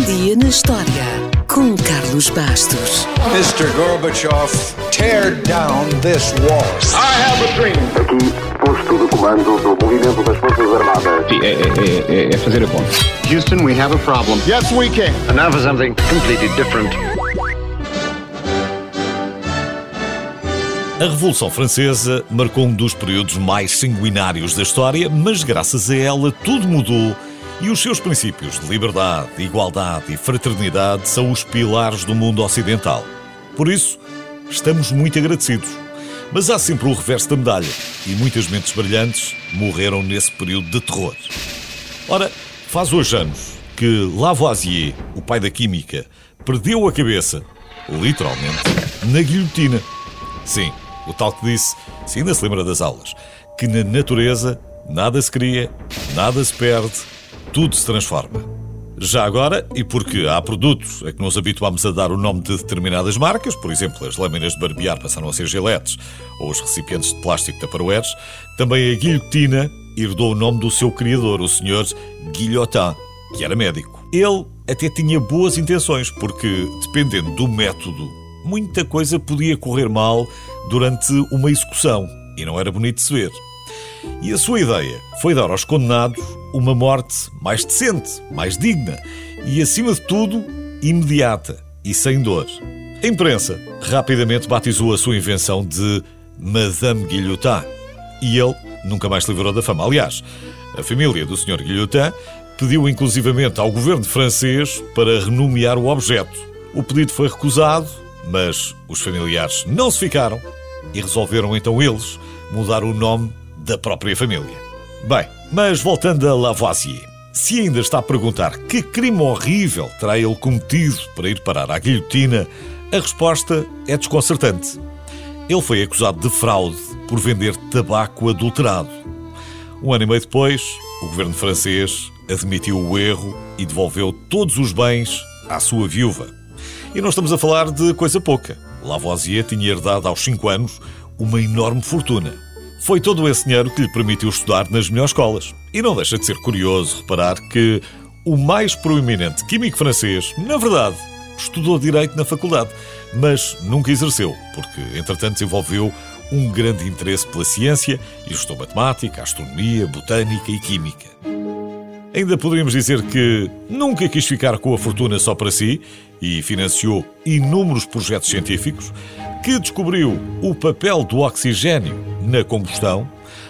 Um dia na história com Carlos Bastos. Mr. Gorbachev, tear down this wall. I have a dream. Aqui, posto de comando do movimento das Forças Armadas. Sim, é, é, é, é fazer a conta. Houston, we have a problem. Yes, we can. And now for something completely different. A Revolução Francesa marcou um dos períodos mais sanguinários da história, mas graças a ela tudo mudou e os seus princípios de liberdade, igualdade e fraternidade são os pilares do mundo ocidental. Por isso, estamos muito agradecidos. Mas há sempre o reverso da medalha e muitas mentes brilhantes morreram nesse período de terror. Ora, faz hoje anos que Lavoisier, o pai da química, perdeu a cabeça, literalmente, na guilhotina. Sim, o tal que disse, se ainda se lembra das aulas, que na natureza nada se cria, nada se perde, tudo se transforma. Já agora, e porque há produtos a que nos habituamos a dar o nome de determinadas marcas, por exemplo, as lâminas de barbear passaram a ser giletes ou os recipientes de plástico da Paroeres, também a guilhotina herdou o nome do seu criador, o Sr. Guillotin, que era médico. Ele até tinha boas intenções, porque, dependendo do método, muita coisa podia correr mal durante uma execução, e não era bonito de se ver. E a sua ideia foi dar aos condenados uma morte mais decente, mais digna e, acima de tudo, imediata e sem dor. A imprensa rapidamente batizou a sua invenção de Madame Guillotin e ele nunca mais se livrou da fama. Aliás, a família do Sr. Guillotin pediu inclusivamente ao governo francês para renomear o objeto. O pedido foi recusado, mas os familiares não se ficaram e resolveram então eles mudar o nome da própria família. Bem, mas voltando a Lavoisier, se ainda está a perguntar que crime horrível terá ele cometido para ir parar à guilhotina, a resposta é desconcertante. Ele foi acusado de fraude por vender tabaco adulterado. Um ano e meio depois, o governo francês admitiu o erro e devolveu todos os bens à sua viúva. E não estamos a falar de coisa pouca. Lavoisier tinha herdado aos 5 anos uma enorme fortuna. Foi todo esse dinheiro que lhe permitiu estudar nas melhores escolas. E não deixa de ser curioso reparar que o mais proeminente químico francês, na verdade, estudou Direito na faculdade, mas nunca exerceu, porque, entretanto, desenvolveu um grande interesse pela ciência e estudou matemática, astronomia, botânica e química. Ainda poderíamos dizer que nunca quis ficar com a fortuna só para si e financiou inúmeros projetos científicos, que descobriu o papel do oxigênio na combustão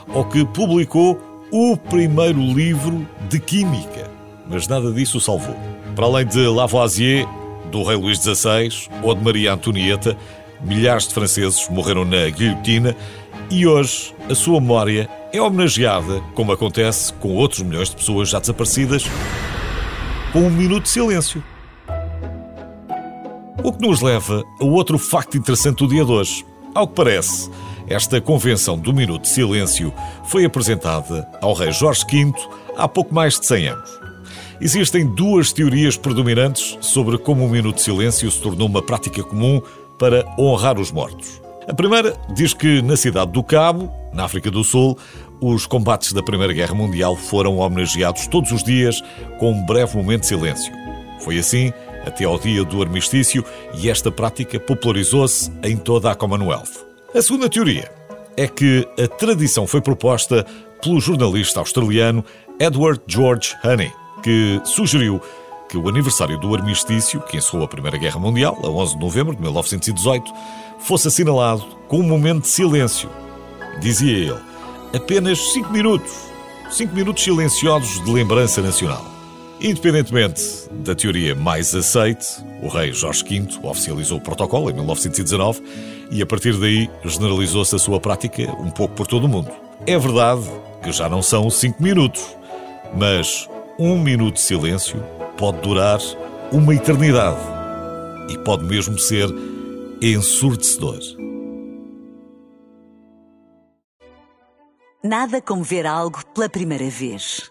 ou que publicou o primeiro livro de química. Mas nada disso o salvou. Para além de Lavoisier, do rei Luís XVI ou de Maria Antonieta, milhares de franceses morreram na guilhotina e hoje a sua memória é homenageada, como acontece com outros milhões de pessoas já desaparecidas, com um minuto de silêncio. O que nos leva a outro facto interessante do dia de hoje. Ao que parece, esta convenção do Minuto de Silêncio foi apresentada ao rei Jorge V há pouco mais de 100 anos. Existem duas teorias predominantes sobre como o Minuto de Silêncio se tornou uma prática comum para honrar os mortos. A primeira diz que na cidade do Cabo, na África do Sul, os combates da Primeira Guerra Mundial foram homenageados todos os dias com um breve momento de silêncio. Foi assim até ao dia do armistício e esta prática popularizou-se em toda a Commonwealth. A segunda teoria é que a tradição foi proposta pelo jornalista australiano Edward George Honey, que sugeriu que o aniversário do armistício, que encerrou a Primeira Guerra Mundial, a 11 de novembro de 1918, fosse assinalado com um momento de silêncio. Dizia ele, apenas 5 minutos, 5 minutos silenciosos de lembrança nacional. Independentemente da teoria mais aceite, o rei Jorge V oficializou o protocolo em 1919 e a partir daí generalizou-se a sua prática um pouco por todo o mundo. É verdade que já não são cinco minutos, mas um minuto de silêncio pode durar uma eternidade e pode mesmo ser ensurdecedor. Nada como ver algo pela primeira vez.